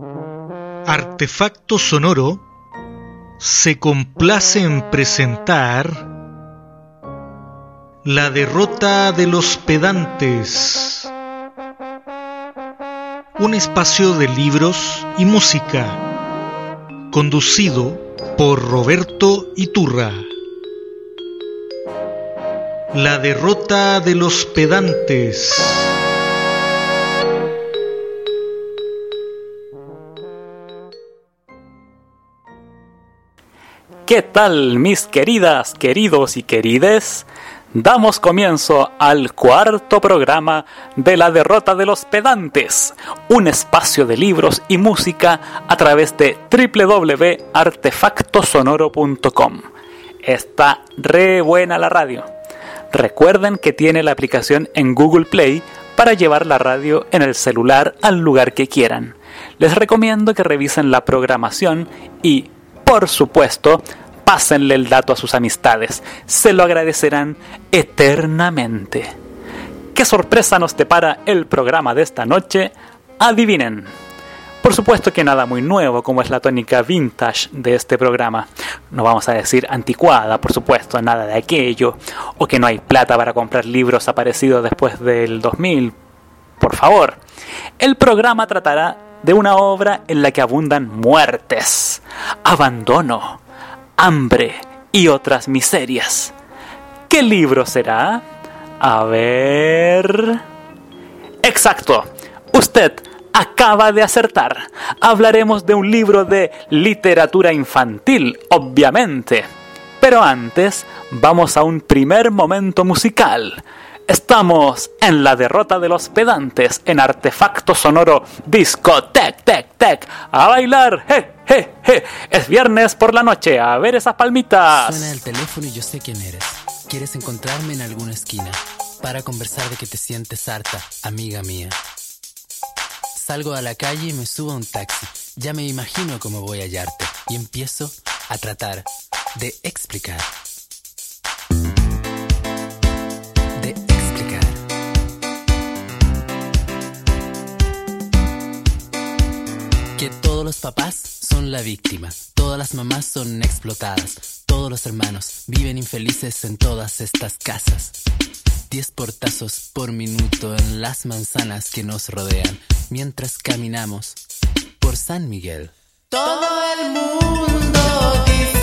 Artefacto Sonoro se complace en presentar La derrota de los pedantes, un espacio de libros y música, conducido por Roberto Iturra. La derrota de los pedantes. ¿Qué tal mis queridas, queridos y querides? Damos comienzo al cuarto programa de La Derrota de los Pedantes, un espacio de libros y música a través de www.artefactosonoro.com. Está re buena la radio. Recuerden que tiene la aplicación en Google Play para llevar la radio en el celular al lugar que quieran. Les recomiendo que revisen la programación y por supuesto, pásenle el dato a sus amistades. Se lo agradecerán eternamente. ¿Qué sorpresa nos depara el programa de esta noche? Adivinen. Por supuesto que nada muy nuevo, como es la tónica vintage de este programa. No vamos a decir anticuada, por supuesto, nada de aquello. O que no hay plata para comprar libros aparecidos después del 2000. Por favor. El programa tratará de una obra en la que abundan muertes, abandono, hambre y otras miserias. ¿Qué libro será? A ver... Exacto, usted acaba de acertar. Hablaremos de un libro de literatura infantil, obviamente. Pero antes, vamos a un primer momento musical. Estamos en la derrota de los pedantes en artefacto sonoro disco tec tec tec. A bailar je je je. Es viernes por la noche a ver esas palmitas. Suena el teléfono y yo sé quién eres. Quieres encontrarme en alguna esquina para conversar de que te sientes harta amiga mía. Salgo a la calle y me subo a un taxi. Ya me imagino cómo voy a hallarte. Y empiezo a tratar de explicar Que todos los papás son la víctima, todas las mamás son explotadas, todos los hermanos viven infelices en todas estas casas. Diez portazos por minuto en las manzanas que nos rodean mientras caminamos por San Miguel. Todo el mundo dice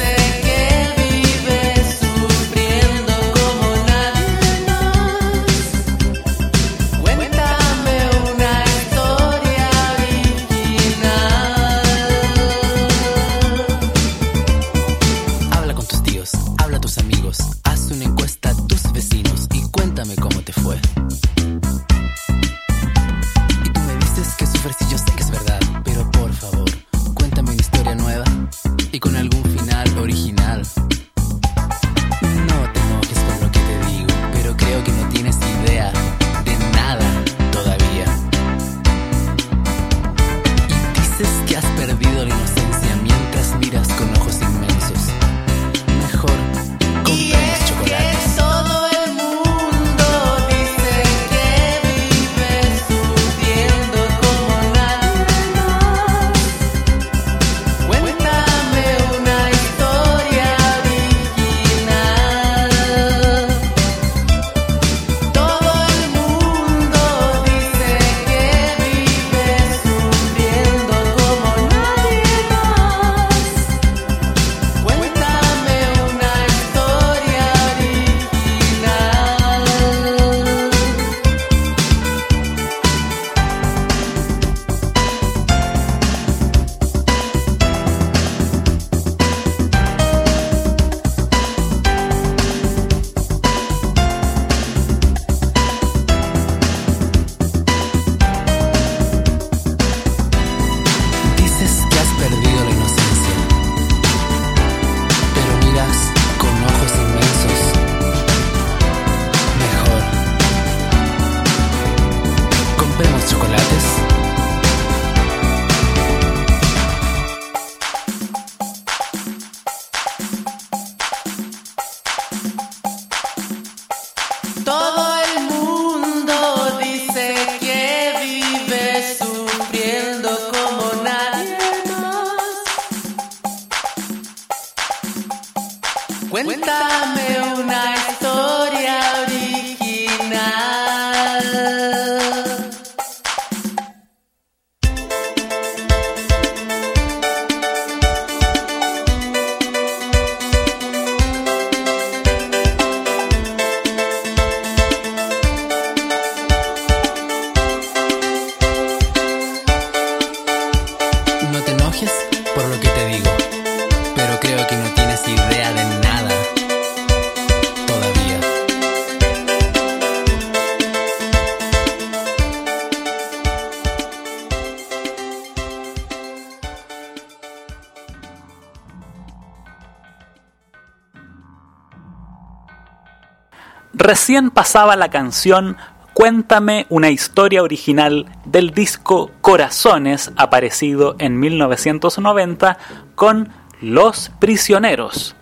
Recién pasaba la canción Cuéntame una historia original del disco Corazones, aparecido en 1990 con Los Prisioneros.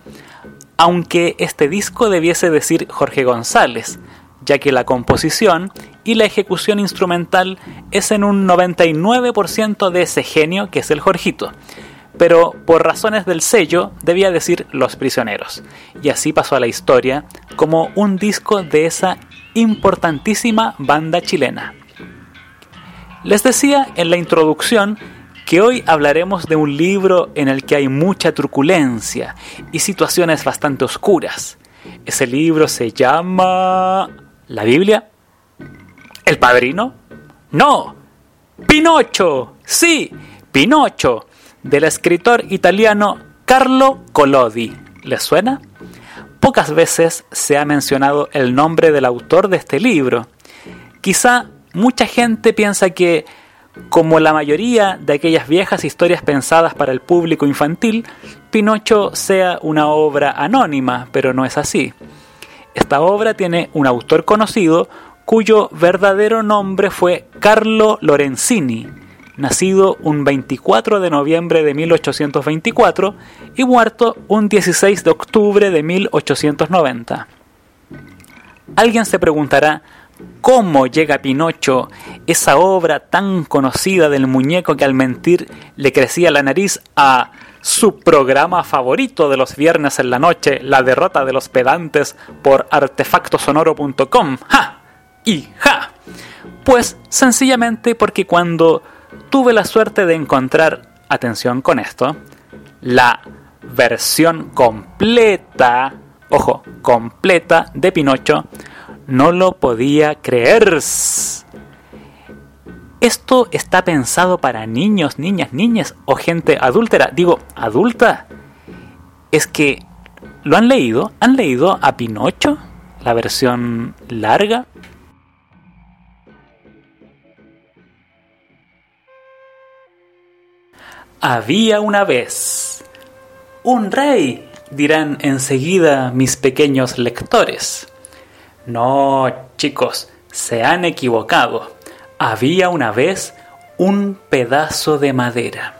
Aunque este disco debiese decir Jorge González, ya que la composición y la ejecución instrumental es en un 99% de ese genio que es el Jorgito. Pero por razones del sello debía decir Los Prisioneros. Y así pasó a la historia como un disco de esa importantísima banda chilena. Les decía en la introducción que hoy hablaremos de un libro en el que hay mucha truculencia y situaciones bastante oscuras. Ese libro se llama... ¿La Biblia? ¿El Padrino? No. Pinocho. Sí, Pinocho, del escritor italiano Carlo Collodi. ¿Les suena? Pocas veces se ha mencionado el nombre del autor de este libro. Quizá mucha gente piensa que, como la mayoría de aquellas viejas historias pensadas para el público infantil, Pinocho sea una obra anónima, pero no es así. Esta obra tiene un autor conocido cuyo verdadero nombre fue Carlo Lorenzini, nacido un 24 de noviembre de 1824 y muerto un 16 de octubre de 1890. Alguien se preguntará cómo llega Pinocho, esa obra tan conocida del muñeco que al mentir le crecía la nariz, a su programa favorito de los viernes en la noche, La derrota de los pedantes por artefactosonoro.com. ¡Ja! Y ja. Pues sencillamente porque cuando tuve la suerte de encontrar, atención con esto, la versión completa, ojo, completa de Pinocho, no lo podía creer. Esto está pensado para niños, niñas, niñas o gente adúltera. Digo, adulta. Es que, ¿lo han leído? ¿Han leído a Pinocho? La versión larga. Había una vez un rey, dirán enseguida mis pequeños lectores. No, chicos, se han equivocado. Había una vez un pedazo de madera.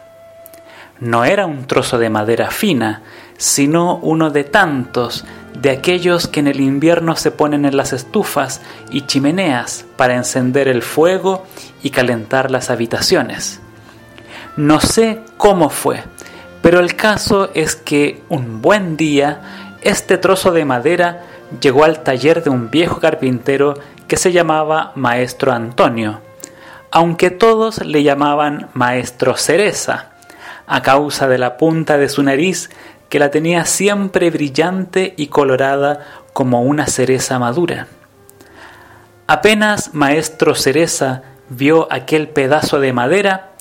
No era un trozo de madera fina, sino uno de tantos, de aquellos que en el invierno se ponen en las estufas y chimeneas para encender el fuego y calentar las habitaciones. No sé cómo fue, pero el caso es que un buen día este trozo de madera llegó al taller de un viejo carpintero que se llamaba Maestro Antonio, aunque todos le llamaban Maestro Cereza, a causa de la punta de su nariz que la tenía siempre brillante y colorada como una cereza madura. Apenas Maestro Cereza vio aquel pedazo de madera,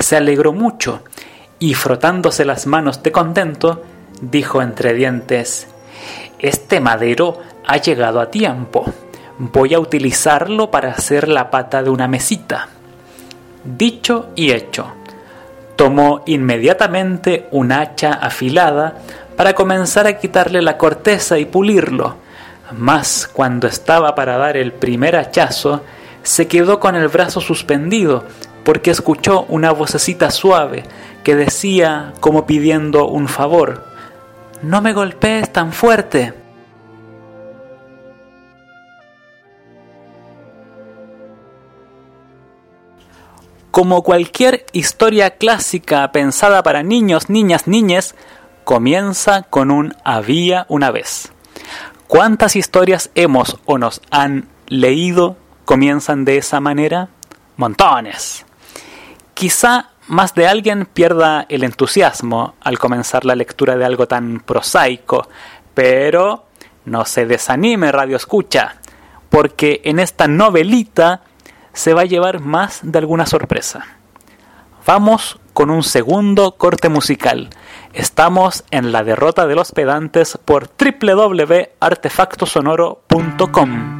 se alegró mucho y frotándose las manos de contento, dijo entre dientes, Este madero ha llegado a tiempo. Voy a utilizarlo para hacer la pata de una mesita. Dicho y hecho. Tomó inmediatamente un hacha afilada para comenzar a quitarle la corteza y pulirlo, mas cuando estaba para dar el primer hachazo, se quedó con el brazo suspendido porque escuchó una vocecita suave que decía como pidiendo un favor, No me golpees tan fuerte. Como cualquier historia clásica pensada para niños, niñas, niñes, comienza con un había una vez. ¿Cuántas historias hemos o nos han leído comienzan de esa manera? Montones. Quizá más de alguien pierda el entusiasmo al comenzar la lectura de algo tan prosaico, pero no se desanime, Radio Escucha, porque en esta novelita se va a llevar más de alguna sorpresa. Vamos con un segundo corte musical. Estamos en la derrota de los pedantes por www.artefactosonoro.com.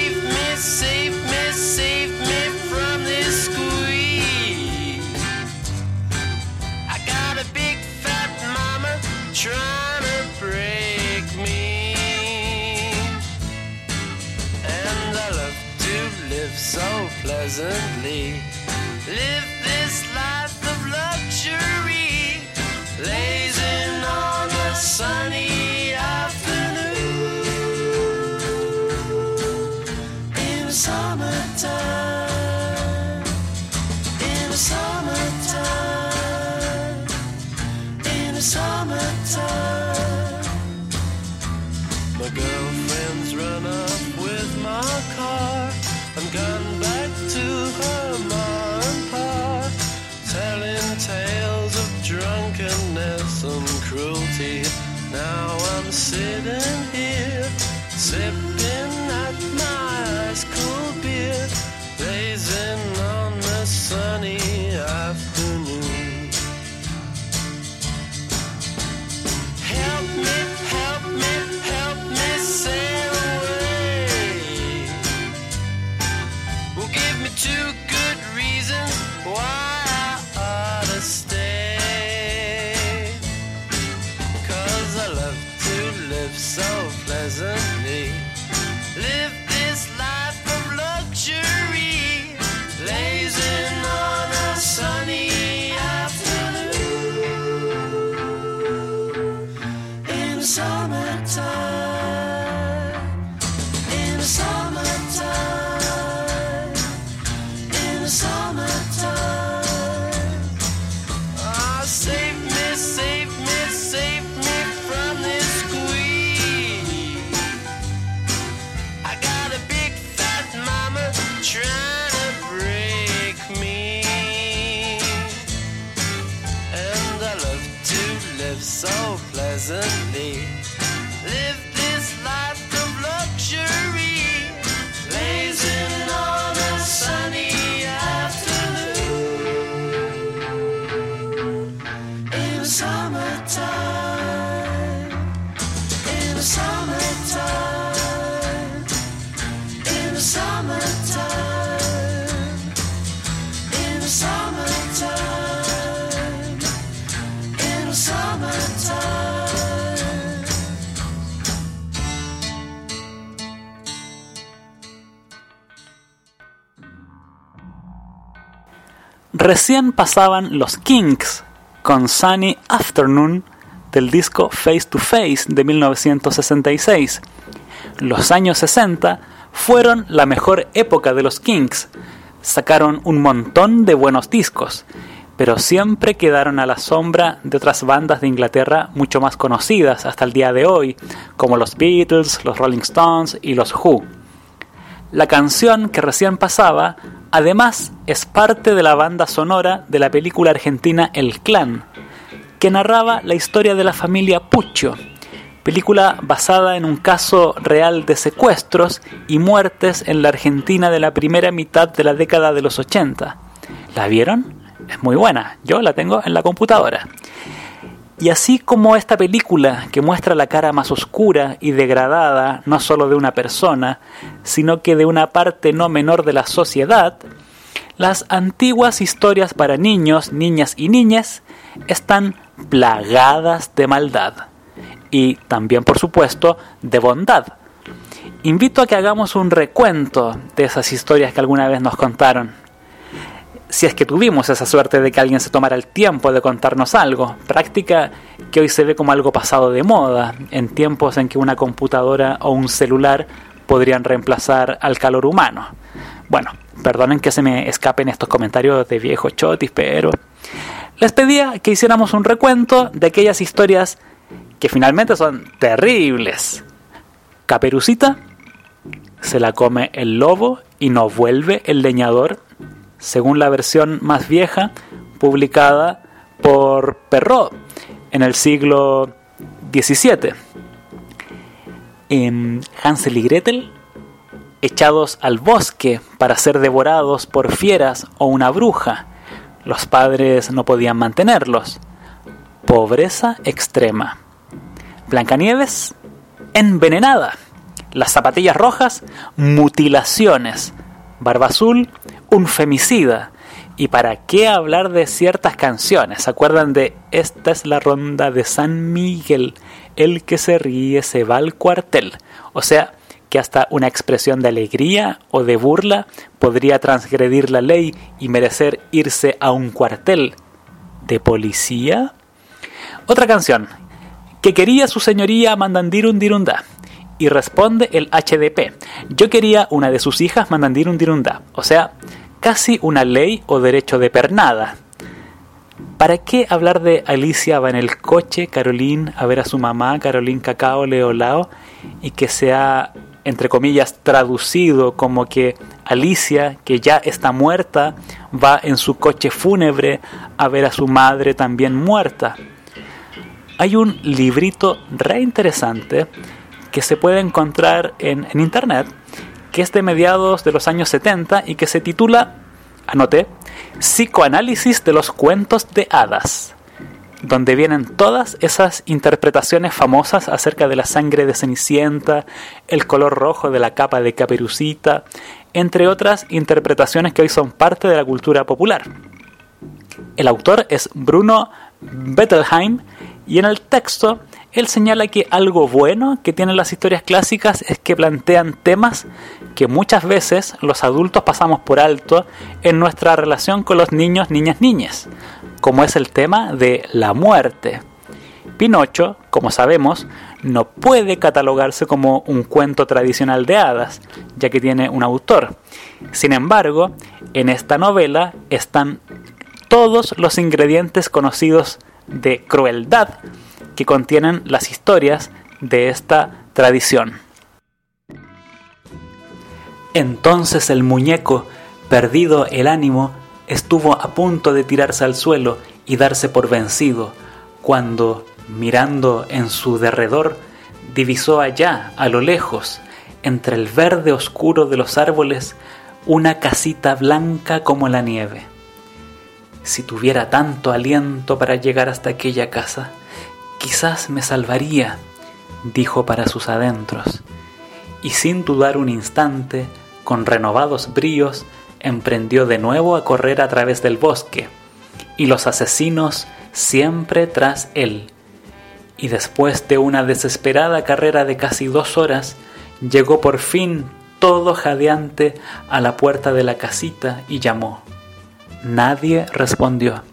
Recién pasaban los Kinks con Sunny Afternoon del disco Face to Face de 1966. Los años 60 fueron la mejor época de los Kinks. Sacaron un montón de buenos discos, pero siempre quedaron a la sombra de otras bandas de Inglaterra mucho más conocidas hasta el día de hoy, como los Beatles, los Rolling Stones y los Who. La canción que recién pasaba, además, es parte de la banda sonora de la película argentina El Clan, que narraba la historia de la familia Puccio, película basada en un caso real de secuestros y muertes en la Argentina de la primera mitad de la década de los 80. ¿La vieron? Es muy buena, yo la tengo en la computadora. Y así como esta película que muestra la cara más oscura y degradada no solo de una persona, sino que de una parte no menor de la sociedad, las antiguas historias para niños, niñas y niñas están plagadas de maldad y también por supuesto de bondad. Invito a que hagamos un recuento de esas historias que alguna vez nos contaron. Si es que tuvimos esa suerte de que alguien se tomara el tiempo de contarnos algo, práctica que hoy se ve como algo pasado de moda, en tiempos en que una computadora o un celular podrían reemplazar al calor humano. Bueno, perdonen que se me escapen estos comentarios de viejo chotis, pero les pedía que hiciéramos un recuento de aquellas historias que finalmente son terribles. Caperucita se la come el lobo y no vuelve el leñador, según la versión más vieja publicada por Perrault en el siglo XVII. En Hansel y Gretel, echados al bosque para ser devorados por fieras o una bruja, los padres no podían mantenerlos. Pobreza extrema. Blancanieves, envenenada. Las zapatillas rojas, mutilaciones. Barba azul, un femicida. ¿Y para qué hablar de ciertas canciones? ¿Se acuerdan de Esta es la ronda de San Miguel? El que se ríe se va al cuartel. O sea, que hasta una expresión de alegría o de burla podría transgredir la ley y merecer irse a un cuartel. ¿De policía? Otra canción. Que quería su señoría Mandandirun Dirunda. Y responde el HDP. Yo quería una de sus hijas Mandandirun Dirunda. O sea, casi una ley o derecho de pernada. ¿Para qué hablar de Alicia va en el coche, Caroline a ver a su mamá, Caroline Cacao Leolao, y que sea, entre comillas, traducido como que Alicia, que ya está muerta, va en su coche fúnebre a ver a su madre también muerta? Hay un librito re interesante que se puede encontrar en, internet, que es de mediados de los años 70 y que se titula, anoté, Psicoanálisis de los cuentos de hadas, donde vienen todas esas interpretaciones famosas acerca de la sangre de Cenicienta, el color rojo de la capa de Caperucita, entre otras interpretaciones que hoy son parte de la cultura popular. El autor es Bruno Bettelheim y en el texto él señala que algo bueno que tienen las historias clásicas es que plantean temas que muchas veces los adultos pasamos por alto en nuestra relación con los niños, niñas, niñas, como es el tema de la muerte. Pinocho, como sabemos, no puede catalogarse como un cuento tradicional de hadas, ya que tiene un autor. Sin embargo, en esta novela están todos los ingredientes conocidos de crueldad que contienen las historias de esta tradición. Entonces el muñeco, perdido el ánimo, estuvo a punto de tirarse al suelo y darse por vencido, cuando, mirando en su derredor, divisó allá, a lo lejos, entre el verde oscuro de los árboles, una casita blanca como la nieve. Si tuviera tanto aliento para llegar hasta aquella casa, quizás me salvaría, dijo para sus adentros, y sin dudar un instante, con renovados bríos, emprendió de nuevo a correr a través del bosque, y los asesinos siempre tras él. Y después de una desesperada carrera de casi dos horas, llegó por fin todo jadeante a la puerta de la casita y llamó. Nadie respondió.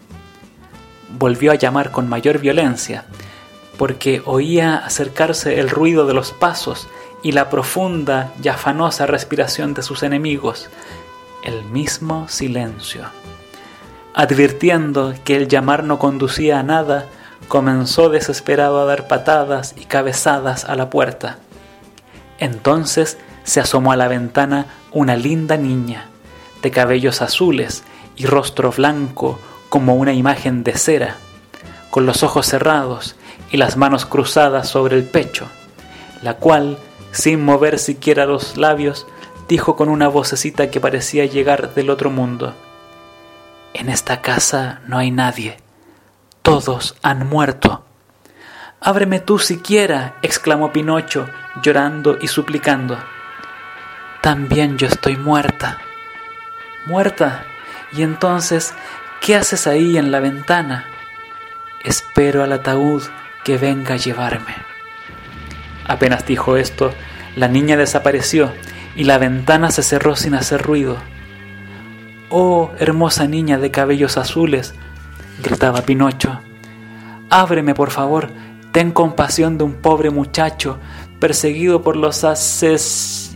Volvió a llamar con mayor violencia, porque oía acercarse el ruido de los pasos y la profunda y afanosa respiración de sus enemigos, el mismo silencio. Advirtiendo que el llamar no conducía a nada, comenzó desesperado a dar patadas y cabezadas a la puerta. Entonces se asomó a la ventana una linda niña, de cabellos azules y rostro blanco como una imagen de cera, con los ojos cerrados y las manos cruzadas sobre el pecho, la cual, sin mover siquiera los labios, dijo con una vocecita que parecía llegar del otro mundo, En esta casa no hay nadie, todos han muerto. Ábreme tú siquiera, exclamó Pinocho, llorando y suplicando. También yo estoy muerta. Muerta. Y entonces, ¿qué haces ahí en la ventana? Espero al ataúd que venga a llevarme. Apenas dijo esto, la niña desapareció y la ventana se cerró sin hacer ruido. Oh, hermosa niña de cabellos azules, gritaba Pinocho. Ábreme, por favor, ten compasión de un pobre muchacho perseguido por los ases...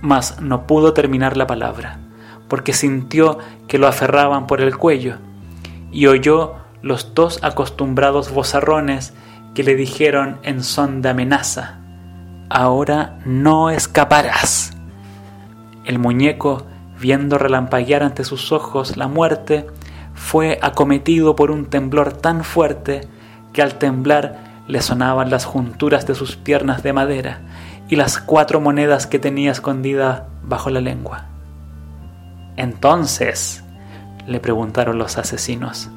Mas no pudo terminar la palabra, porque sintió que lo aferraban por el cuello, y oyó los dos acostumbrados vozarrones que le dijeron en son de amenaza, Ahora no escaparás. El muñeco, viendo relampaguear ante sus ojos la muerte, fue acometido por un temblor tan fuerte que al temblar le sonaban las junturas de sus piernas de madera y las cuatro monedas que tenía escondidas bajo la lengua. Entonces, le preguntaron los asesinos,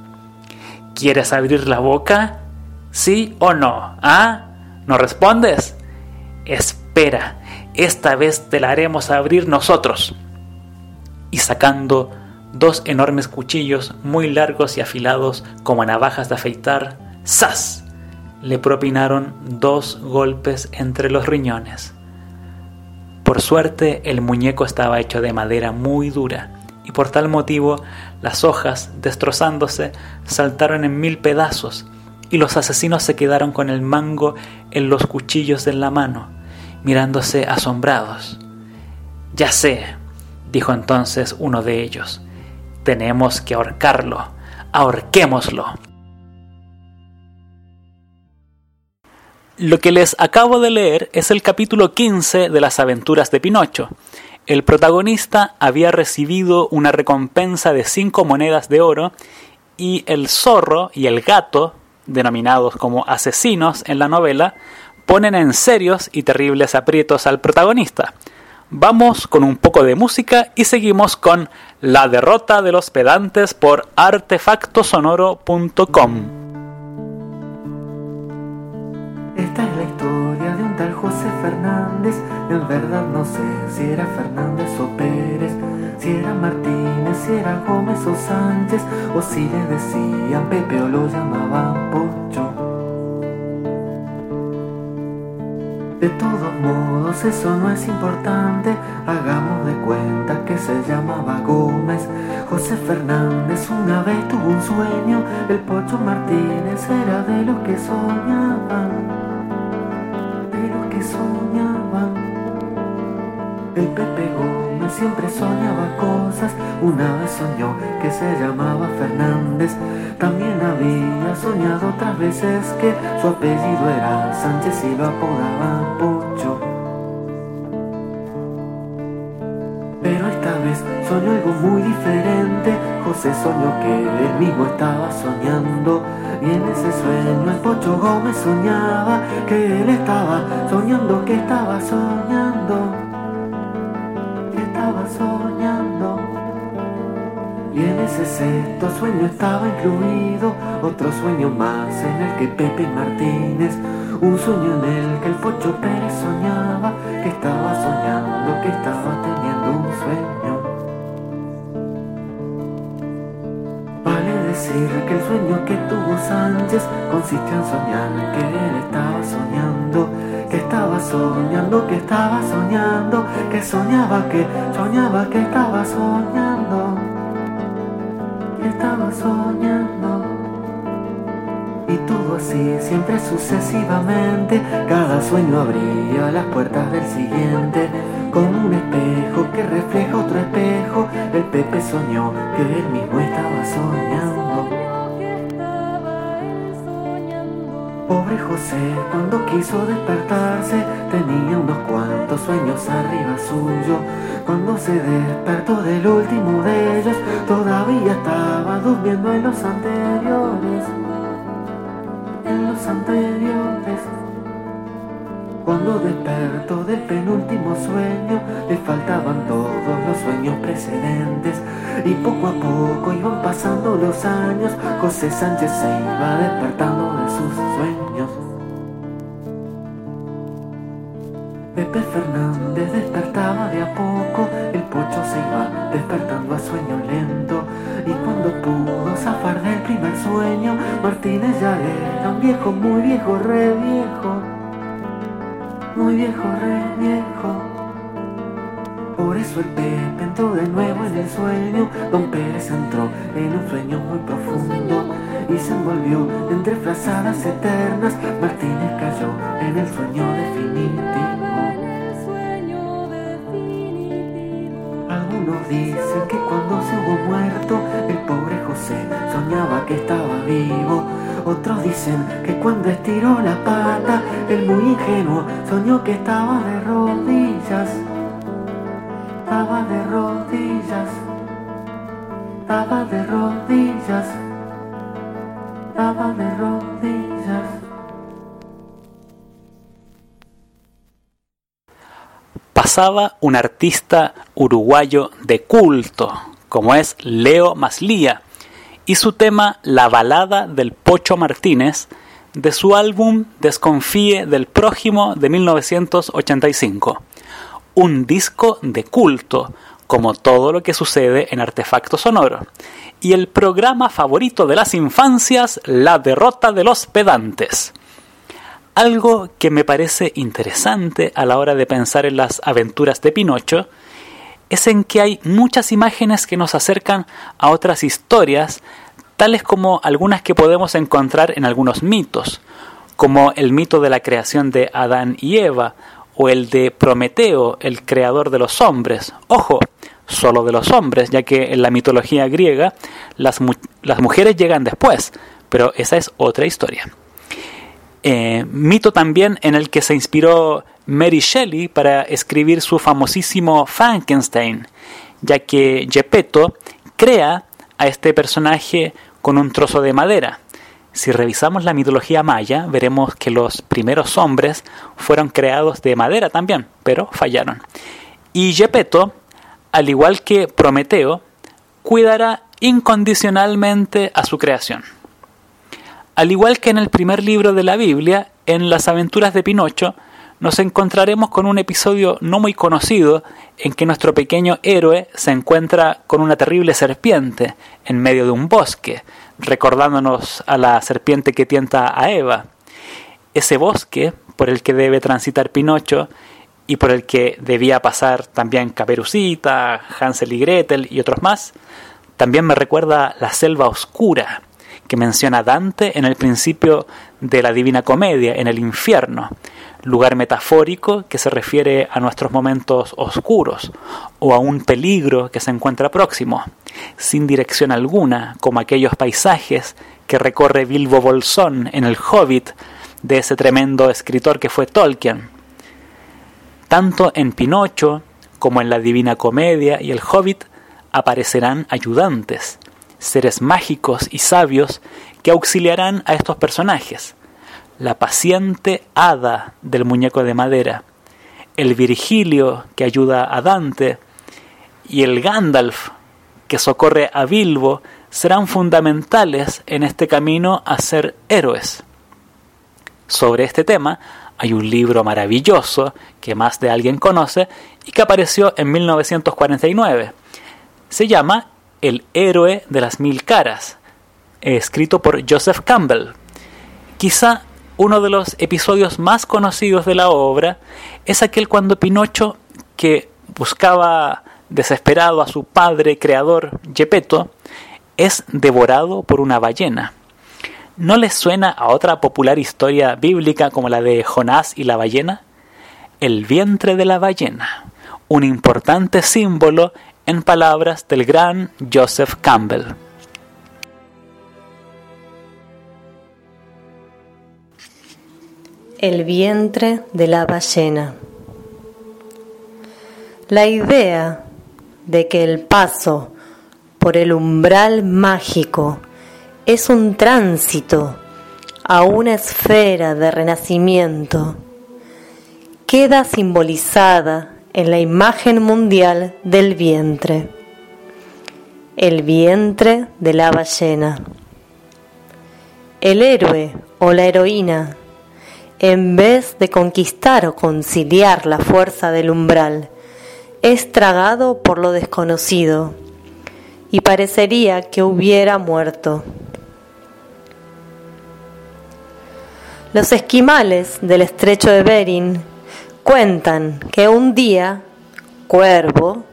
¿quieres abrir la boca? ¿Sí o no? ¿Ah? ¿No respondes? Espera, esta vez te la haremos abrir nosotros. Y sacando dos enormes cuchillos muy largos y afilados como navajas de afeitar, ¡zas! le propinaron dos golpes entre los riñones. Por suerte el muñeco estaba hecho de madera muy dura y por tal motivo las hojas, destrozándose, saltaron en mil pedazos y los asesinos se quedaron con el mango en los cuchillos en la mano, mirándose asombrados. Ya sé, dijo entonces uno de ellos, tenemos que ahorcarlo, ahorquémoslo. Lo que les acabo de leer es el capítulo 15 de las aventuras de Pinocho. El protagonista había recibido una recompensa de 5 monedas de oro y el zorro y el gato, denominados como asesinos en la novela, ponen en serios y terribles aprietos al protagonista. Vamos con un poco de música y seguimos con La derrota de los pedantes por artefactosonoro.com. Esta es la historia de un tal José Fernández. En verdad no sé si era Fernández o Pérez, si era Martínez, si era Gómez o Sánchez, o si le decían Pepe o lo llamaban Pocho. De todos modos, eso no es importante. Hagamos de cuenta que se llamaba Gómez. José Fernández una vez tuvo un sueño. El Pocho Martínez era de los que soñaban siempre soñaba cosas. Una vez soñó que se llamaba Fernández. También había soñado otras veces que su apellido era Sánchez y lo apodaban Pocho. Pero esta vez soñó algo muy diferente. José soñó que él mismo estaba soñando. Y en ese sueño el Pocho Gómez soñaba que él estaba soñando, que estaba soñando, sexto sueño estaba incluido otro sueño más en el que Pepe Martínez, un sueño en el que el Pocho Pérez soñaba, que estaba soñando, que estaba teniendo un sueño. Vale decir que el sueño que tuvo Sánchez consistió en soñar que él estaba soñando, que estaba soñando, que estaba soñando, que soñaba que, soñaba que estaba soñando, soñando. Y todo así, siempre sucesivamente, cada sueño abría las puertas del siguiente, como un espejo que refleja otro espejo, el Pepe soñó que él mismo estaba soñando. Pobre José, cuando quiso despertarse, tenía unos cuantos sueños arriba suyo. Cuando se despertó del último de ellos, todavía estaba durmiendo en los anteriores. En los anteriores. Cuando despertó del penúltimo sueño, le faltaban todos los sueños precedentes. Y poco a poco iban pasando los años, José Sánchez se iba despertando de sus sueños. Pepe Fernández despertaba de a poco, el pocho se iba despertando a sueño lento. Y cuando pudo zafar del primer sueño, Martínez ya era un viejo, muy viejo, re viejo. Muy viejo, re viejo. Por eso el Pepe entró de nuevo en el sueño. Don Pérez entró en un sueño muy profundo y se envolvió entre frazadas eternas. Martínez cayó en el sueño definitivo. Algunos dicen que cuando se hubo muerto, el pobre José soñaba que estaba vivo. Otros dicen que cuando estiró la pata, el muy ingenuo soñó que estaba de rodillas. Estaba de rodillas. Estaba de rodillas. Estaba de rodillas. pasaba un artista uruguayo de culto, como es Leo Maslía, y su tema La balada del Pocho Martínez, de su álbum Desconfíe del Prójimo de 1985. Un disco de culto, como todo lo que sucede en Artefacto Sonoro. Y el programa favorito de las infancias, La derrota de los pedantes. Algo que me parece interesante a la hora de pensar en las aventuras de Pinocho es en que hay muchas imágenes que nos acercan a otras historias, tales como algunas que podemos encontrar en algunos mitos, como el mito de la creación de Adán y Eva, o el de Prometeo, el creador de los hombres. Ojo, solo de los hombres, ya que en la mitología griega las, mu- las mujeres llegan después, pero esa es otra historia. Eh, mito también en el que se inspiró Mary Shelley para escribir su famosísimo Frankenstein, ya que Gepetto crea a este personaje con un trozo de madera. Si revisamos la mitología maya, veremos que los primeros hombres fueron creados de madera también, pero fallaron. Y Gepetto, al igual que Prometeo, cuidará incondicionalmente a su creación. Al igual que en el primer libro de la Biblia, en las aventuras de Pinocho, nos encontraremos con un episodio no muy conocido en que nuestro pequeño héroe se encuentra con una terrible serpiente en medio de un bosque, recordándonos a la serpiente que tienta a Eva. Ese bosque por el que debe transitar Pinocho y por el que debía pasar también Caperucita, Hansel y Gretel y otros más, también me recuerda la selva oscura que menciona Dante en el principio de la Divina Comedia, en el infierno, lugar metafórico que se refiere a nuestros momentos oscuros o a un peligro que se encuentra próximo, sin dirección alguna, como aquellos paisajes que recorre Bilbo Bolsón en el Hobbit de ese tremendo escritor que fue Tolkien. Tanto en Pinocho como en la Divina Comedia y el Hobbit aparecerán ayudantes, seres mágicos y sabios que auxiliarán a estos personajes. La paciente hada del muñeco de madera, el Virgilio que ayuda a Dante y el Gandalf que socorre a Bilbo serán fundamentales en este camino a ser héroes. Sobre este tema hay un libro maravilloso que más de alguien conoce y que apareció en 1949. Se llama El héroe de las mil caras, escrito por Joseph Campbell. Quizá uno de los episodios más conocidos de la obra es aquel cuando Pinocho, que buscaba desesperado a su padre creador Gepetto, es devorado por una ballena. ¿No les suena a otra popular historia bíblica como la de Jonás y la ballena? El vientre de la ballena, un importante símbolo en palabras del gran Joseph Campbell. El vientre de la ballena. La idea de que el paso por el umbral mágico es un tránsito a una esfera de renacimiento queda simbolizada en la imagen mundial del vientre, el vientre de la ballena. El héroe o la heroína, en vez de conquistar o conciliar la fuerza del umbral, es tragado por lo desconocido y parecería que hubiera muerto. Los esquimales del estrecho de Bering cuentan que un día Cuervo,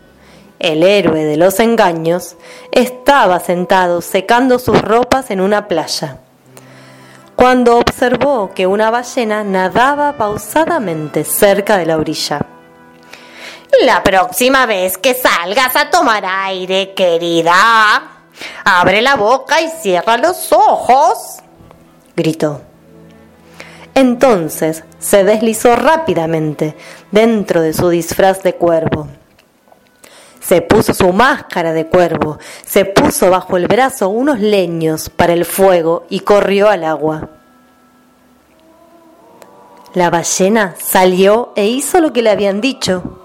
el héroe de los engaños, estaba sentado secando sus ropas en una playa. Cuando observó que una ballena nadaba pausadamente cerca de la orilla. La próxima vez que salgas a tomar aire, querida, abre la boca y cierra los ojos. gritó. Entonces se deslizó rápidamente dentro de su disfraz de cuervo. Se puso su máscara de cuervo, se puso bajo el brazo unos leños para el fuego y corrió al agua. La ballena salió e hizo lo que le habían dicho.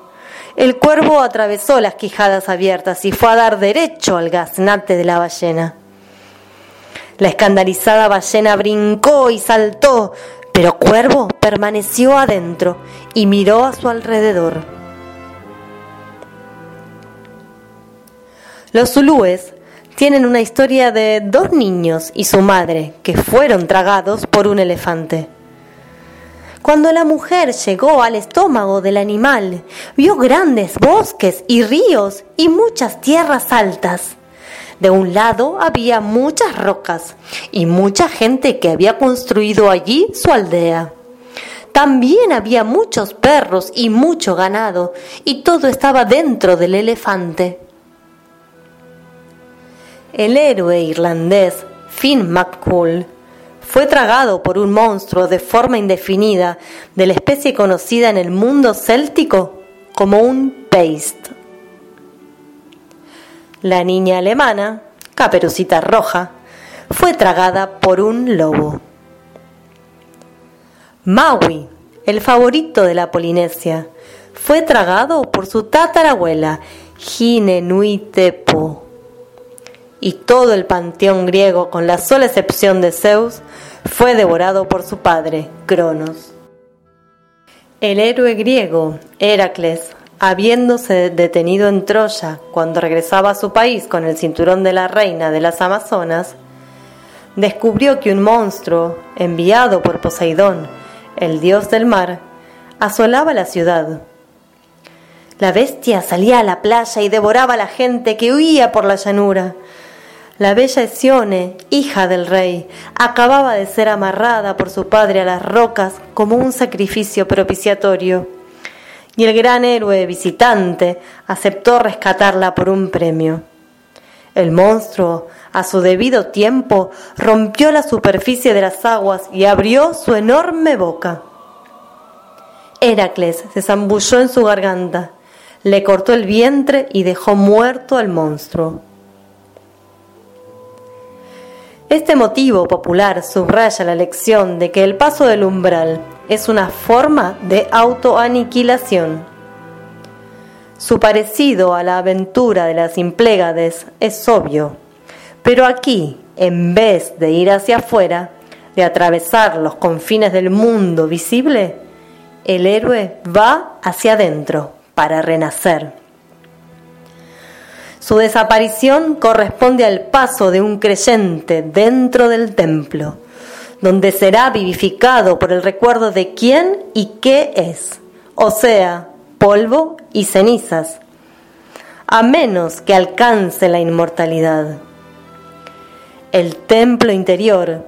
El cuervo atravesó las quijadas abiertas y fue a dar derecho al gaznate de la ballena. La escandalizada ballena brincó y saltó, pero Cuervo permaneció adentro y miró a su alrededor. Los zulúes tienen una historia de dos niños y su madre que fueron tragados por un elefante. Cuando la mujer llegó al estómago del animal, vio grandes bosques y ríos y muchas tierras altas. De un lado había muchas rocas y mucha gente que había construido allí su aldea. También había muchos perros y mucho ganado y todo estaba dentro del elefante. El héroe irlandés Finn McCool fue tragado por un monstruo de forma indefinida de la especie conocida en el mundo céltico como un paste. La niña alemana, Caperucita Roja, fue tragada por un lobo. Maui, el favorito de la Polinesia, fue tragado por su tatarabuela, Ginenuitepo. Y todo el panteón griego, con la sola excepción de Zeus, fue devorado por su padre, Cronos. El héroe griego, Heracles, habiéndose detenido en Troya cuando regresaba a su país con el cinturón de la reina de las Amazonas, descubrió que un monstruo, enviado por Poseidón, el dios del mar, asolaba la ciudad. La bestia salía a la playa y devoraba a la gente que huía por la llanura. La bella Esione, hija del rey, acababa de ser amarrada por su padre a las rocas como un sacrificio propiciatorio. Y el gran héroe visitante aceptó rescatarla por un premio. El monstruo, a su debido tiempo, rompió la superficie de las aguas y abrió su enorme boca. Heracles se zambulló en su garganta, le cortó el vientre y dejó muerto al monstruo. Este motivo popular subraya la lección de que el paso del umbral es una forma de autoaniquilación. Su parecido a la aventura de las Implegades es obvio, pero aquí, en vez de ir hacia afuera, de atravesar los confines del mundo visible, el héroe va hacia adentro para renacer. Su desaparición corresponde al paso de un creyente dentro del templo, donde será vivificado por el recuerdo de quién y qué es, o sea, polvo y cenizas, a menos que alcance la inmortalidad. El templo interior,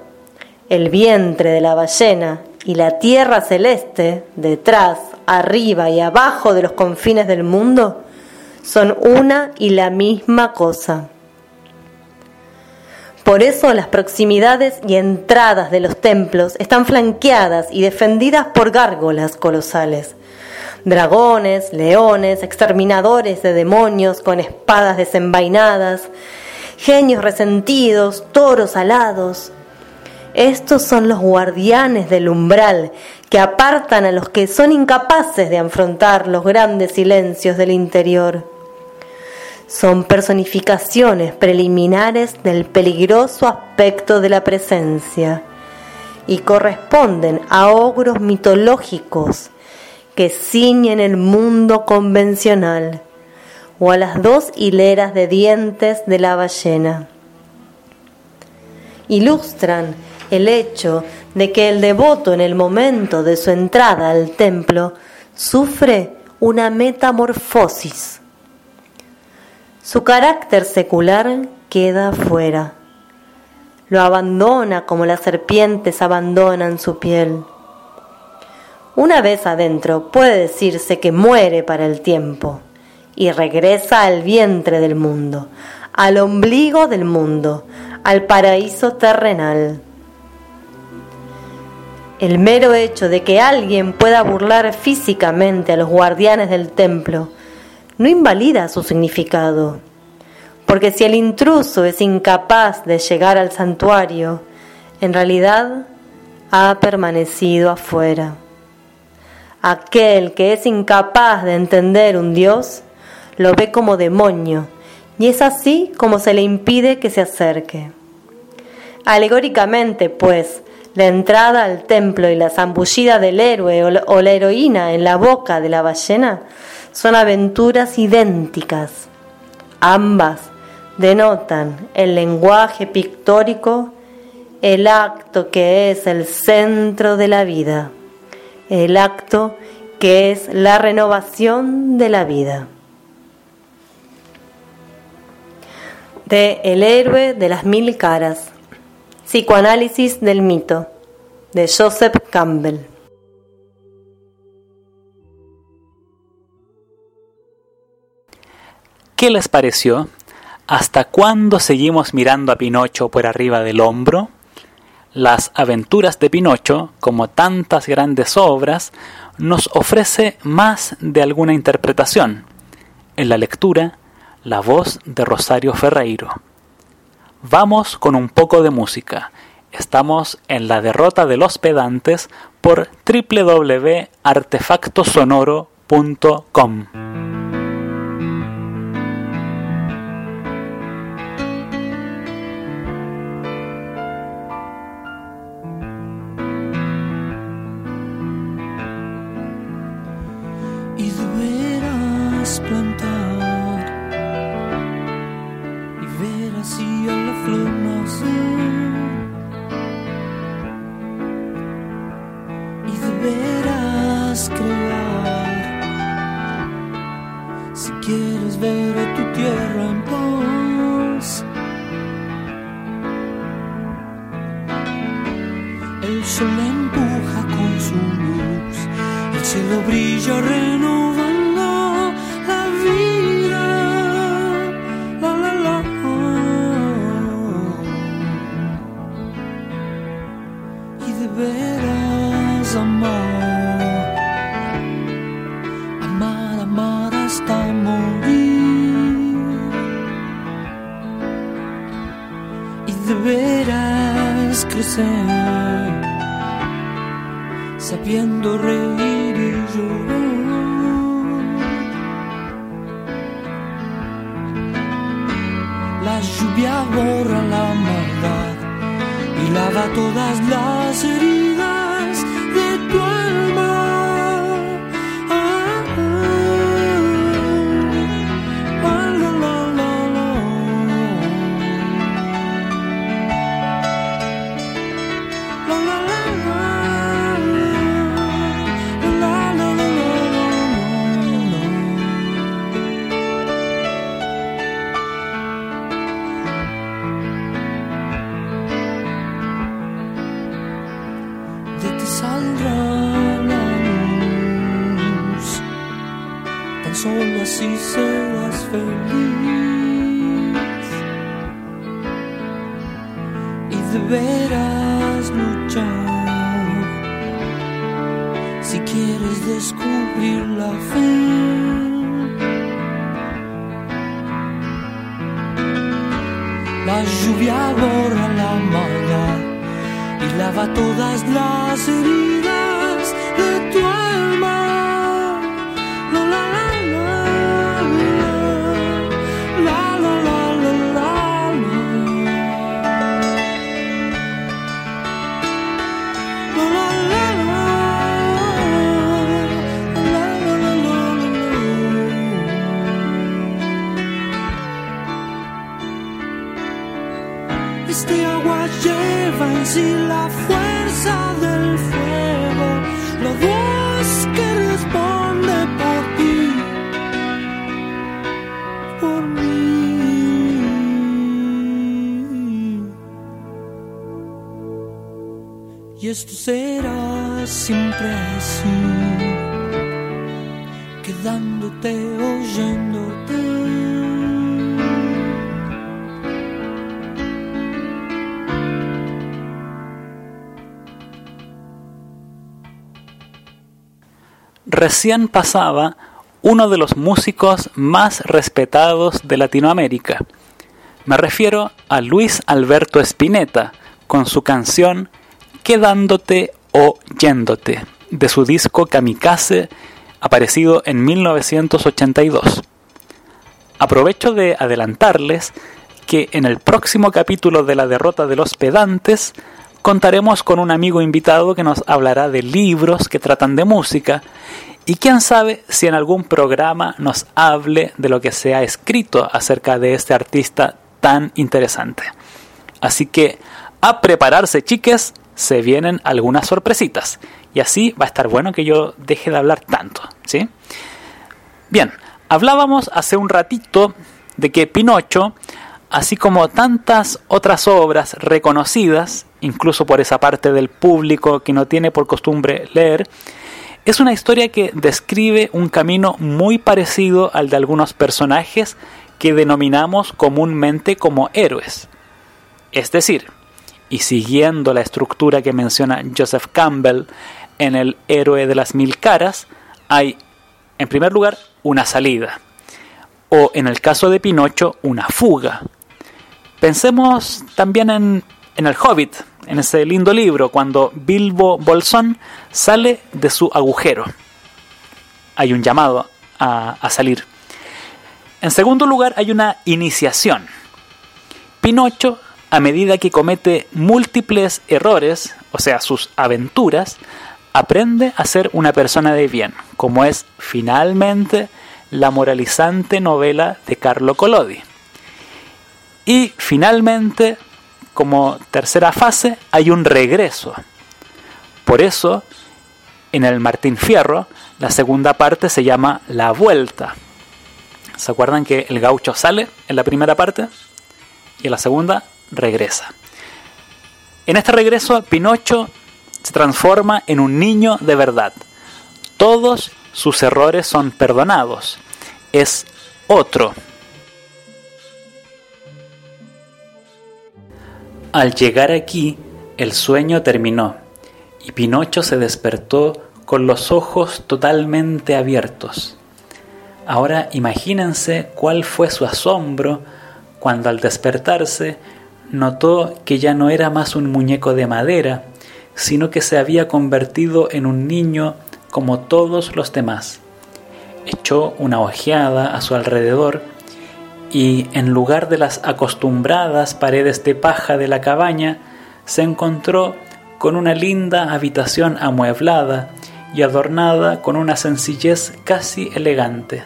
el vientre de la ballena y la tierra celeste, detrás, arriba y abajo de los confines del mundo, son una y la misma cosa. Por eso las proximidades y entradas de los templos están flanqueadas y defendidas por gárgolas colosales. Dragones, leones, exterminadores de demonios con espadas desenvainadas, genios resentidos, toros alados. Estos son los guardianes del umbral que apartan a los que son incapaces de afrontar los grandes silencios del interior. Son personificaciones preliminares del peligroso aspecto de la presencia y corresponden a ogros mitológicos que ciñen el mundo convencional o a las dos hileras de dientes de la ballena. Ilustran el hecho de que el devoto en el momento de su entrada al templo sufre una metamorfosis. Su carácter secular queda afuera. Lo abandona como las serpientes abandonan su piel. Una vez adentro puede decirse que muere para el tiempo y regresa al vientre del mundo, al ombligo del mundo, al paraíso terrenal. El mero hecho de que alguien pueda burlar físicamente a los guardianes del templo no invalida su significado, porque si el intruso es incapaz de llegar al santuario, en realidad ha permanecido afuera. Aquel que es incapaz de entender un Dios lo ve como demonio, y es así como se le impide que se acerque. Alegóricamente, pues, la entrada al templo y la zambullida del héroe o la, heroína en la boca de la ballena son aventuras idénticas. Ambas denotan el lenguaje pictórico el acto que es el centro de la vida, el acto que es la renovación de la vida. De El héroe de las mil caras, psicoanálisis del mito, de Joseph Campbell. ¿Qué les pareció? ¿Hasta cuándo seguimos mirando a Pinocho por arriba del hombro? Las aventuras de Pinocho, como tantas grandes obras, nos ofrece más de alguna interpretación. En la lectura, la voz de Rosario Ferreiro. Vamos con un poco de música. Estamos en la derrota de los pedantes por www.artefactosonoro.com. La lluvia borra la maldad y lava todas las heridas esto será siempre así, quedándote oyéndote. Recién pasaba uno de los músicos más respetados de Latinoamérica. Me refiero a Luis Alberto Spinetta con su canción Quedándote o Yéndote de su disco Kamikaze aparecido en 1982. Aprovecho de adelantarles que en el próximo capítulo de la derrota de los pedantes contaremos con un amigo invitado que nos hablará de libros que tratan de música y quién sabe si en algún programa nos hable de lo que se ha escrito acerca de este artista tan interesante. Así que a prepararse chiques, se vienen algunas sorpresitas. Y así va a estar bueno que yo deje de hablar tanto, ¿sí? Bien, hablábamos hace un ratito de que Pinocho, así como tantas otras obras reconocidas, incluso por esa parte del público que no tiene por costumbre leer, es una historia que describe un camino muy parecido al de algunos personajes que denominamos comúnmente como héroes. Es decir, y siguiendo la estructura que menciona Joseph Campbell en El héroe de las mil caras, hay, en primer lugar, una salida, o en el caso de Pinocho, una fuga. Pensemos también en, en El Hobbit, en ese lindo libro, cuando Bilbo Bolsón sale de su agujero. Hay un llamado a, a salir. En segundo lugar, hay una iniciación. Pinocho a medida que comete múltiples errores, o sea, sus aventuras, aprende a ser una persona de bien, como es finalmente la moralizante novela de Carlo Collodi. Y finalmente, como tercera fase, hay un regreso. Por eso, en el Martín Fierro, la segunda parte se llama La Vuelta. ¿Se acuerdan que el gaucho sale en la primera parte? Y en la segunda regresa. En este regreso, Pinocho se transforma en un niño de verdad. Todos sus errores son perdonados. Es otro. Al llegar aquí, el sueño terminó y Pinocho se despertó con los ojos totalmente abiertos. Ahora imagínense cuál fue su asombro cuando al despertarse notó que ya no era más un muñeco de madera, sino que se había convertido en un niño como todos los demás. Echó una ojeada a su alrededor y en lugar de las acostumbradas paredes de paja de la cabaña, se encontró con una linda habitación amueblada y adornada con una sencillez casi elegante.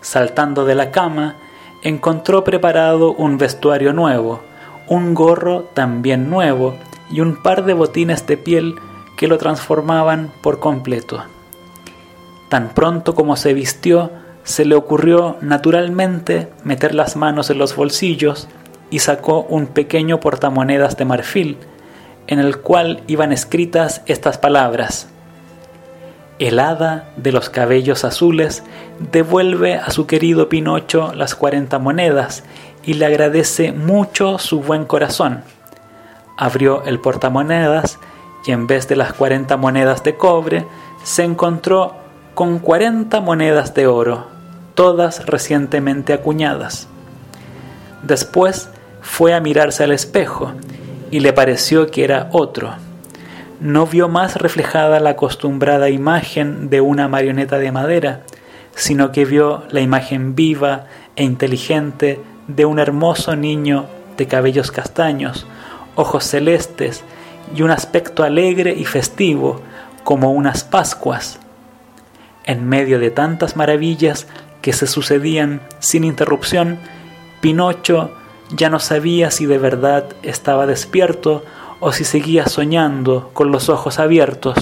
Saltando de la cama, encontró preparado un vestuario nuevo, un gorro también nuevo y un par de botines de piel que lo transformaban por completo. Tan pronto como se vistió, se le ocurrió naturalmente meter las manos en los bolsillos y sacó un pequeño portamonedas de marfil, en el cual iban escritas estas palabras. El hada de los cabellos azules devuelve a su querido Pinocho las cuarenta monedas y le agradece mucho su buen corazón. Abrió el portamonedas y en vez de las cuarenta monedas de cobre, se encontró con cuarenta monedas de oro, todas recientemente acuñadas. Después fue a mirarse al espejo y le pareció que era otro. No vio más reflejada la acostumbrada imagen de una marioneta de madera, sino que vio la imagen viva e inteligente de un hermoso niño de cabellos castaños, ojos celestes y un aspecto alegre y festivo como unas Pascuas. En medio de tantas maravillas que se sucedían sin interrupción, Pinocho ya no sabía si de verdad estaba despierto o si seguía soñando con los ojos abiertos.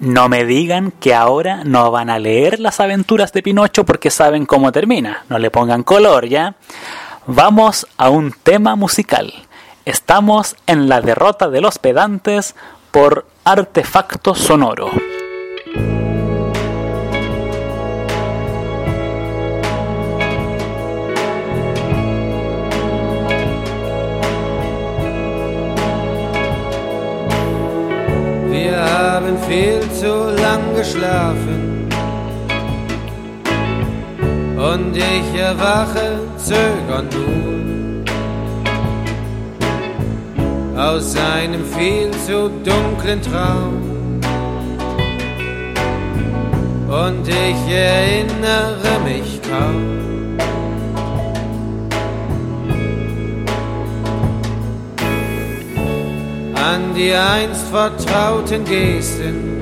No me digan que ahora no van a leer las aventuras de Pinocho porque saben cómo termina. No le pongan color, ¿ya? Vamos a un tema musical. Estamos en la derrota de los pedantes por artefacto sonoro. Wir haben viel zu lang geschlafen und ich erwache zögernd nun aus einem viel zu dunklen Traum und ich erinnere mich kaum. An die einst vertrauten Gesten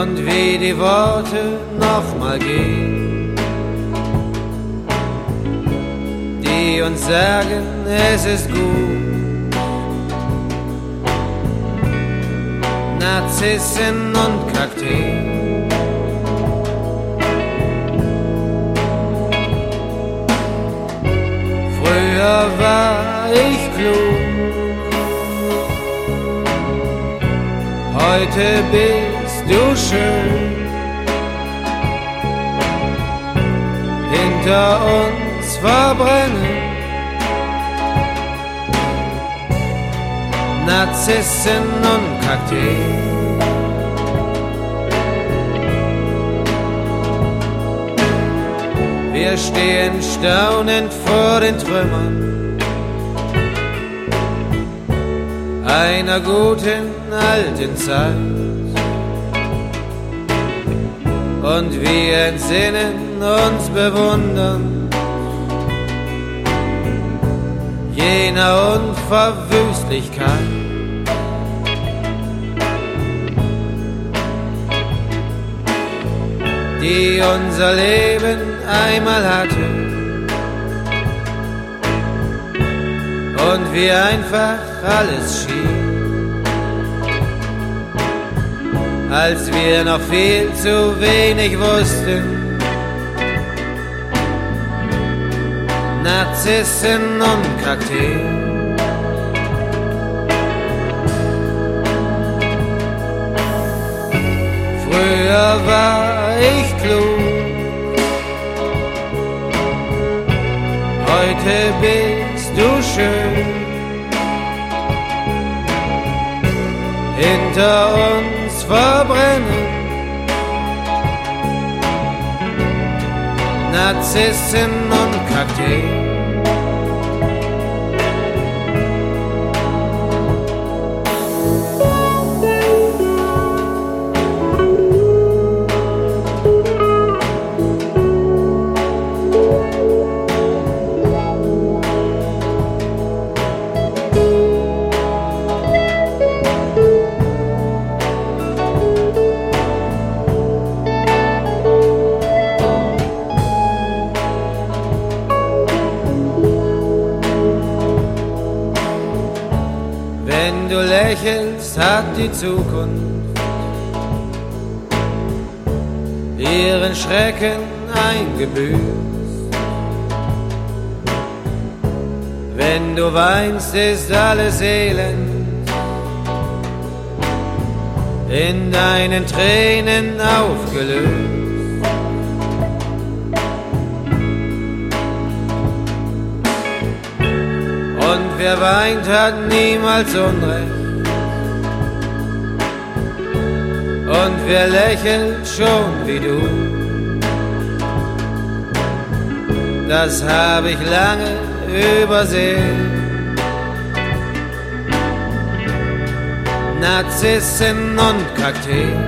und wie die Worte nochmal gehen, die uns sagen, es ist gut. Narzissen und Kakteen. Früher war ich klug, heute bist du schön. Hinter uns verbrennen Narzissen und Kakteen. Wir stehen staunend vor den Trümmern einer guten alten Zeit. Und wir entsinnen uns bewundern jener Unverwüstlichkeit. die unser Leben einmal hatte. Und wir einfach alles schien, als wir noch viel zu wenig wussten. Narzissen und Kakteen. Früher war ich klug, heute bist du schön. Hinter uns verbrennen Narzissen und Kakteen. Du lächelst, hat die Zukunft ihren Schrecken eingebüßt. Wenn du weinst, ist alles elend in deinen Tränen aufgelöst. Wer weint, hat niemals Unrecht. Und wer lächelt schon wie du, das habe ich lange übersehen. Narzissen und Kakteen.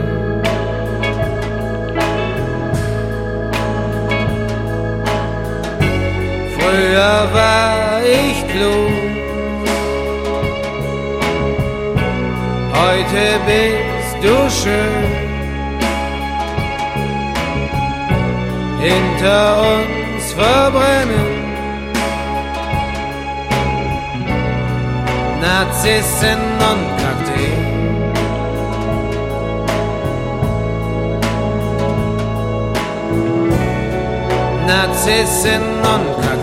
Früher war ich klug, heute bist du schön. Hinter uns verbrennen Narzissen und Kakteen. Narzissen und Kakteen.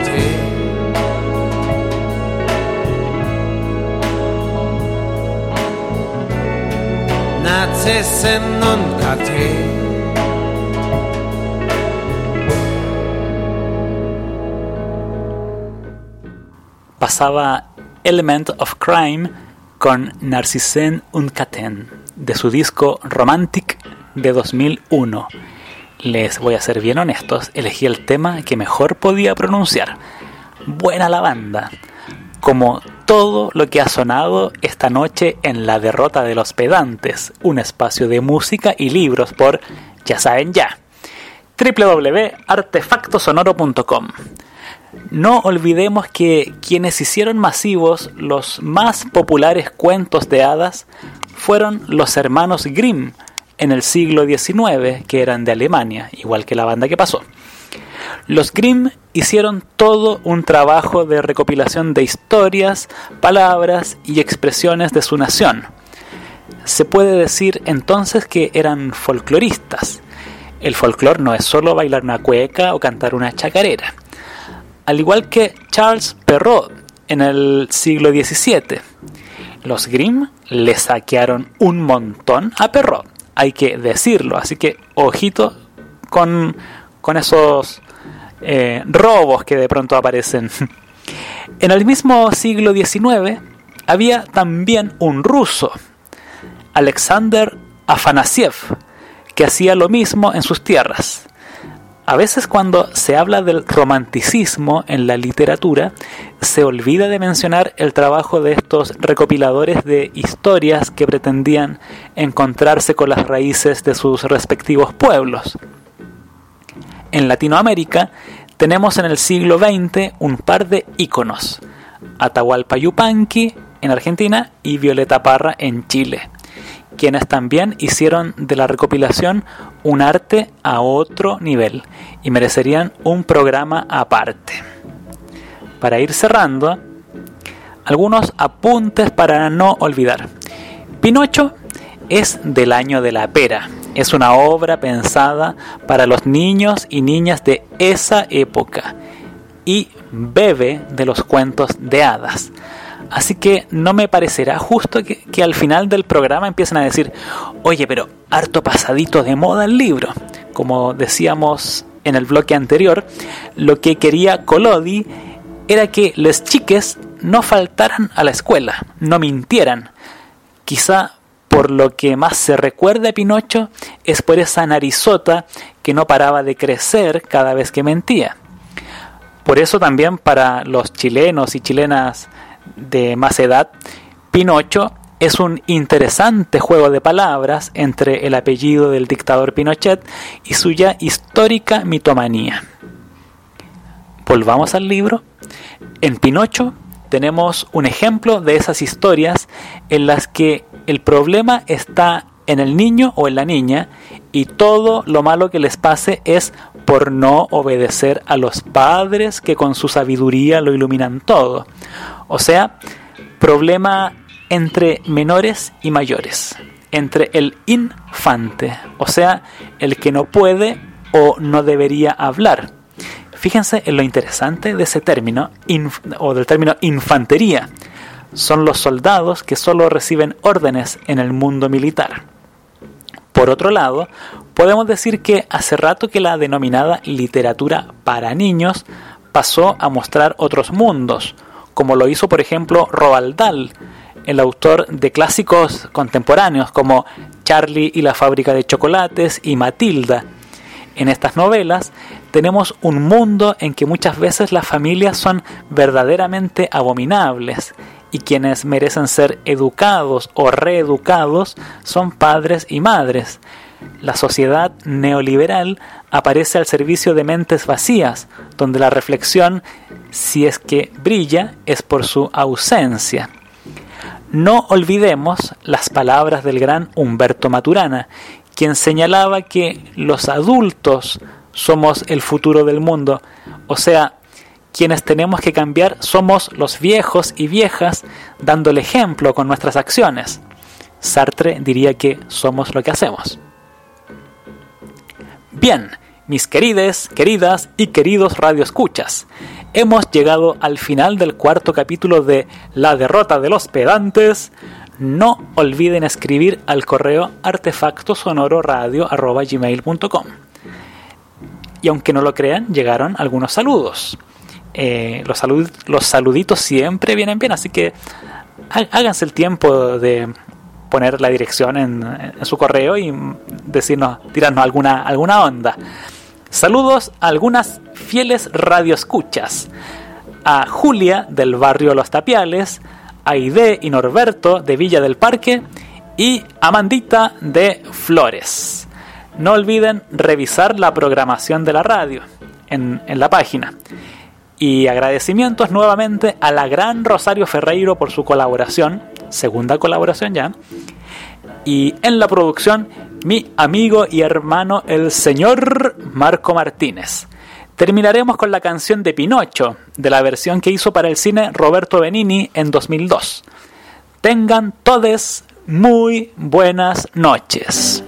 Pasaba Element of Crime con Narcissen und Katen de su disco Romantic de 2001. Les voy a ser bien honestos, elegí el tema que mejor podía pronunciar. Buena la banda. Como todo lo que ha sonado esta noche en La Derrota de los Pedantes, un espacio de música y libros por, ya saben ya, www.artefactosonoro.com. No olvidemos que quienes hicieron masivos los más populares cuentos de hadas fueron los hermanos Grimm en el siglo XIX, que eran de Alemania, igual que la banda que pasó. Los Grimm hicieron todo un trabajo de recopilación de historias, palabras y expresiones de su nación. Se puede decir entonces que eran folcloristas. El folclore no es solo bailar una cueca o cantar una chacarera al igual que Charles Perrault en el siglo XVII. Los Grimm le saquearon un montón a Perrault, hay que decirlo, así que ojito con, con esos eh, robos que de pronto aparecen. En el mismo siglo XIX había también un ruso, Alexander Afanasiev, que hacía lo mismo en sus tierras. A veces cuando se habla del romanticismo en la literatura, se olvida de mencionar el trabajo de estos recopiladores de historias que pretendían encontrarse con las raíces de sus respectivos pueblos. En Latinoamérica tenemos en el siglo XX un par de íconos, Atahualpa Yupanqui en Argentina y Violeta Parra en Chile quienes también hicieron de la recopilación un arte a otro nivel y merecerían un programa aparte. Para ir cerrando, algunos apuntes para no olvidar. Pinocho es del año de la pera. Es una obra pensada para los niños y niñas de esa época y bebe de los cuentos de hadas. Así que no me parecerá justo que, al final del programa empiecen a decir, oye, pero harto pasadito de moda el libro. Como decíamos en el bloque anterior, lo que quería Colodi era que los chiques no faltaran a la escuela, no mintieran. Quizá por lo que más se recuerda a Pinocho es por esa narizota que no paraba de crecer cada vez que mentía. Por eso también para los chilenos y chilenas de más edad, Pinocho es un interesante juego de palabras entre el apellido del dictador Pinochet y su ya histórica mitomanía. Volvamos al libro. En Pinocho tenemos un ejemplo de esas historias en las que el problema está en el niño o en la niña y todo lo malo que les pase es por no obedecer a los padres que con su sabiduría lo iluminan todo. O sea, problema entre menores y mayores, entre el infante, o sea, el que no puede o no debería hablar. Fíjense en lo interesante de ese término, o del término infantería. Son los soldados que solo reciben órdenes en el mundo militar. Por otro lado, podemos decir que hace rato que la denominada literatura para niños pasó a mostrar otros mundos, como lo hizo por ejemplo Roald Dahl, el autor de clásicos contemporáneos como Charlie y la fábrica de chocolates y Matilda. En estas novelas tenemos un mundo en que muchas veces las familias son verdaderamente abominables y quienes merecen ser educados o reeducados son padres y madres. La sociedad neoliberal aparece al servicio de mentes vacías, donde la reflexión, si es que brilla, es por su ausencia. No olvidemos las palabras del gran Humberto Maturana, quien señalaba que los adultos somos el futuro del mundo, o sea, quienes tenemos que cambiar somos los viejos y viejas dando el ejemplo con nuestras acciones. Sartre diría que somos lo que hacemos. Bien, mis querides, queridas y queridos radioescuchas. Hemos llegado al final del cuarto capítulo de La derrota de los pedantes. No olviden escribir al correo artefactosonororadio.gmail.com Y aunque no lo crean, llegaron algunos saludos. Eh, los, salud- los saluditos siempre vienen bien, así que há- háganse el tiempo de poner la dirección en, su correo y decirnos, tirarnos alguna, alguna onda. Saludos a algunas fieles radioescuchas. A Julia del barrio Los Tapiales, a Aide y Norberto de Villa del Parque y a Mandita de Flores. No olviden revisar la programación de la radio en, en la página. Y agradecimientos nuevamente a la gran Rosario Ferreiro por su colaboración, segunda colaboración ya. Y en la producción, mi amigo y hermano, el señor Marco Martínez. Terminaremos con la canción de Pinocho, de la versión que hizo para el cine Roberto Benini en 2002. Tengan todes muy buenas noches.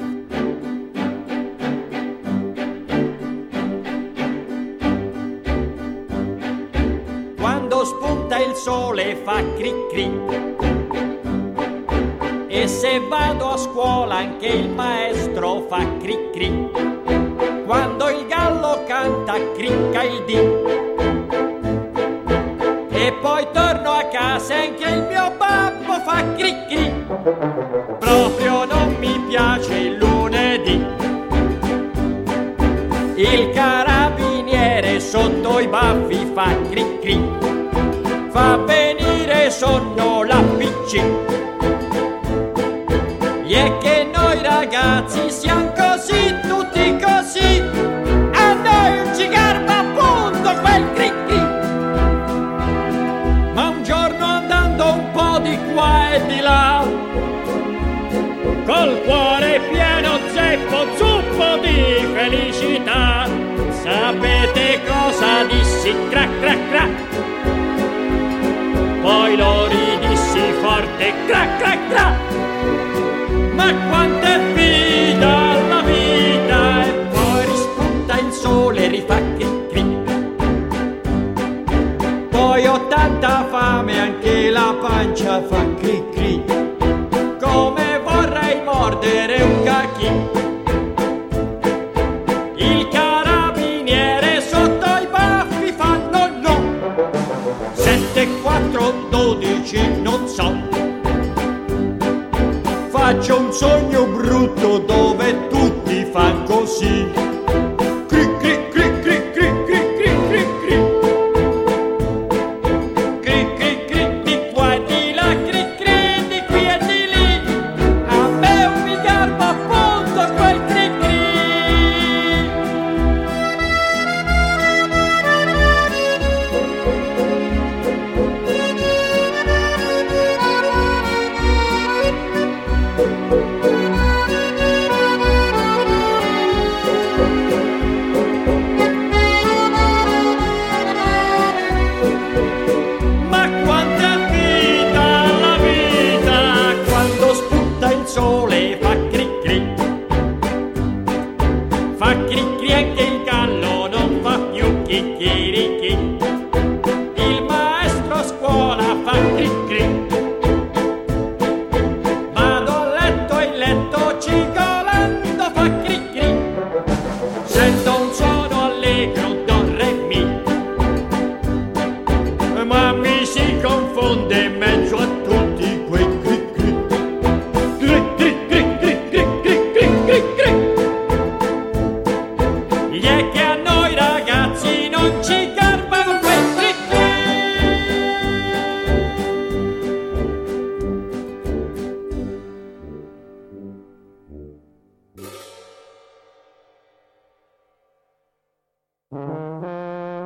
Cri. E se vado a scuola anche il maestro fa cri cri. Quando il gallo canta cricca il dì. E poi torno a casa e anche il mio babbo fa cri cri. Proprio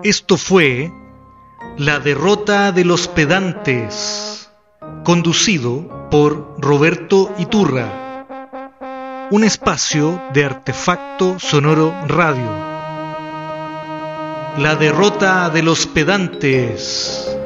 Esto fue La derrota de los pedantes, conducido por Roberto Iturra, un espacio de artefacto sonoro radio. La derrota de los pedantes.